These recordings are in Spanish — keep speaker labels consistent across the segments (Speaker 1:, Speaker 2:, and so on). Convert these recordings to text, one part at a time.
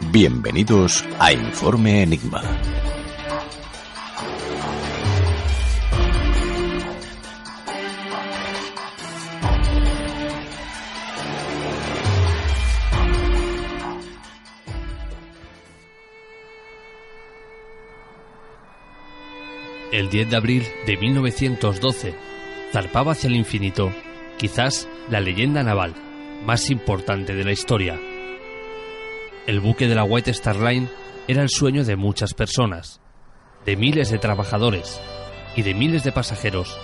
Speaker 1: Bienvenidos a Informe Enigma.
Speaker 2: El 10 de abril de 1912 zarpaba hacia el infinito, quizás la leyenda naval más importante de la historia. El buque de la White Star Line era el sueño de muchas personas, de miles de trabajadores y de miles de pasajeros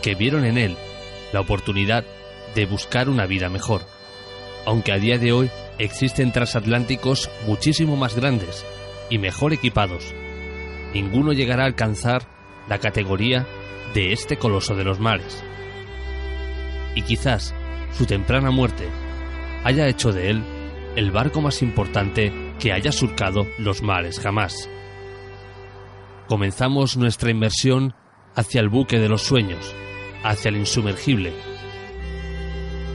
Speaker 2: que vieron en él la oportunidad de buscar una vida mejor. Aunque a día de hoy existen transatlánticos muchísimo más grandes y mejor equipados, ninguno llegará a alcanzar la categoría de este coloso de los mares. Y quizás su temprana muerte haya hecho de él el barco más importante que haya surcado los mares jamás. Comenzamos nuestra inmersión hacia el buque de los sueños, hacia el insumergible.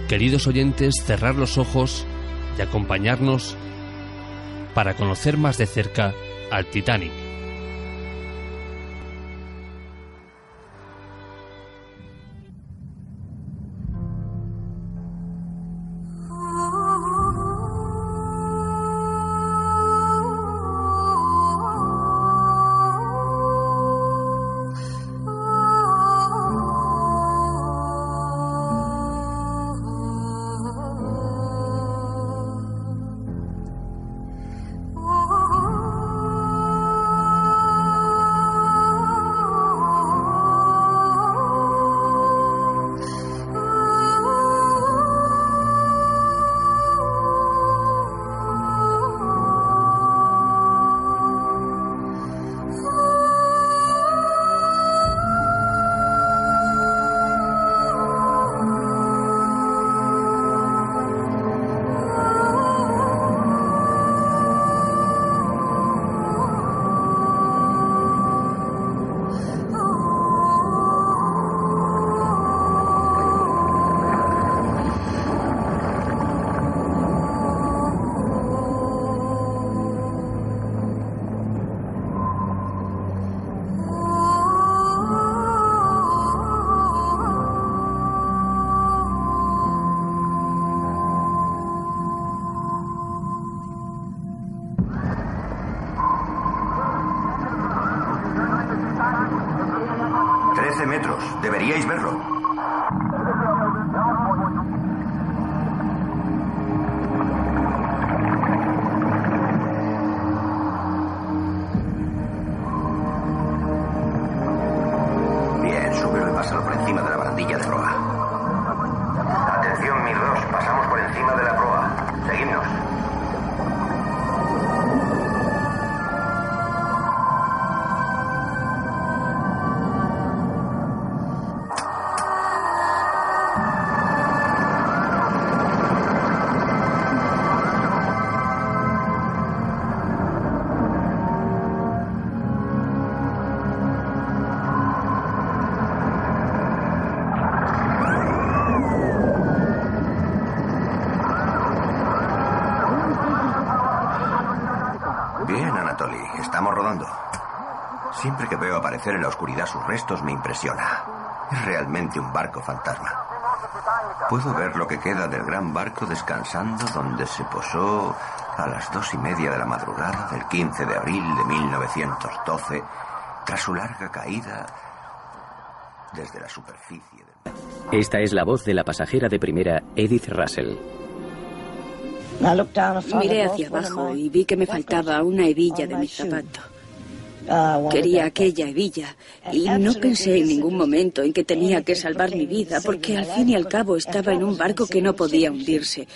Speaker 2: Queridos oyentes, cerrar los ojos y acompañarnos para conocer más de cerca al Titanic.
Speaker 3: Trece metros. Deberíais verlo. Bien, Anatoly, estamos rodando. Siempre que veo aparecer en la oscuridad sus restos me impresiona. Es realmente un barco fantasma. Puedo ver lo que queda del gran barco descansando donde se posó a las dos y media de la madrugada del 15 de abril de 1912 tras su larga caída desde la superficie.
Speaker 4: Esta es la voz de la pasajera de primera, Edith Russell.
Speaker 5: Miré hacia abajo y vi que me faltaba una hebilla de mi zapato. Quería aquella hebilla y no pensé en ningún momento en que tenía que salvar mi vida porque al fin y al cabo estaba en un barco que no podía hundirse.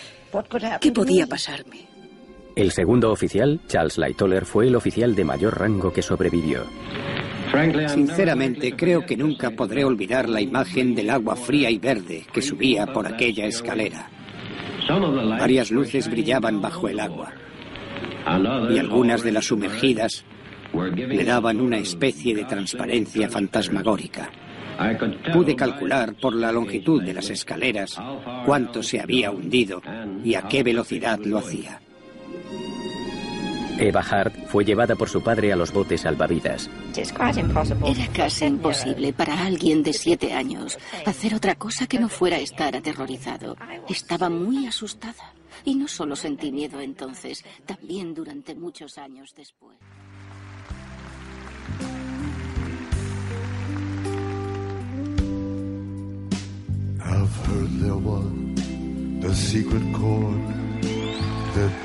Speaker 5: ¿Qué podía pasarme?
Speaker 4: El segundo oficial, Charles Lightoller, fue el oficial de mayor rango que sobrevivió.
Speaker 6: Sinceramente, creo que nunca podré olvidar la imagen del agua fría y verde que subía por aquella escalera. Varias luces brillaban bajo el agua y algunas de las sumergidas le daban una especie de transparencia fantasmagórica. Pude calcular por la longitud de las escaleras cuánto se había hundido y a qué velocidad lo hacía.
Speaker 4: Eva Hart fue llevada por su padre a los botes salvavidas.
Speaker 7: Era casi imposible para alguien de siete años hacer otra cosa que no fuera estar aterrorizado. Estaba muy asustada. Y no solo sentí miedo entonces, también durante muchos años después.
Speaker 8: I've heard there was a secret chord that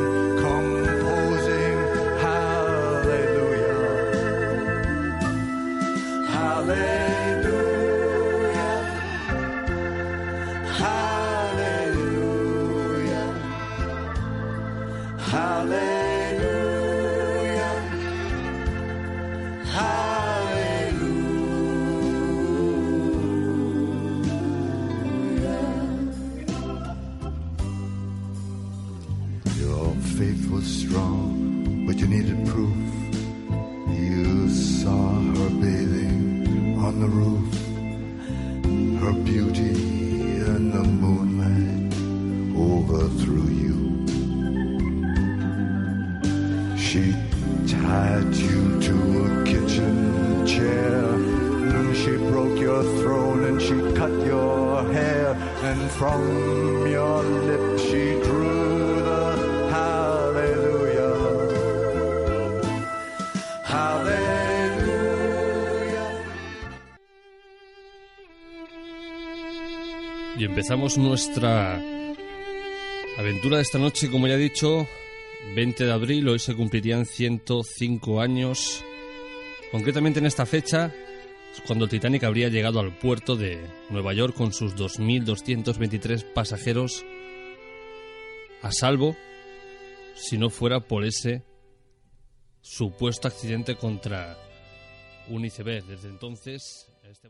Speaker 8: faith was strong, but you needed proof. You saw her bathing on the roof, her beauty in the moonlight overthrew you. She tied you to a kitchen chair, and she broke your throne and she cut your hair, and from your lips she drew
Speaker 2: Y empezamos nuestra aventura de esta noche, como ya he dicho, 20 de abril, hoy se cumplirían 105 años. Concretamente en esta fecha cuando el Titanic habría llegado al puerto de Nueva York con sus 2.223 pasajeros a salvo, si no fuera por ese supuesto accidente contra un iceberg. Desde entonces... Este...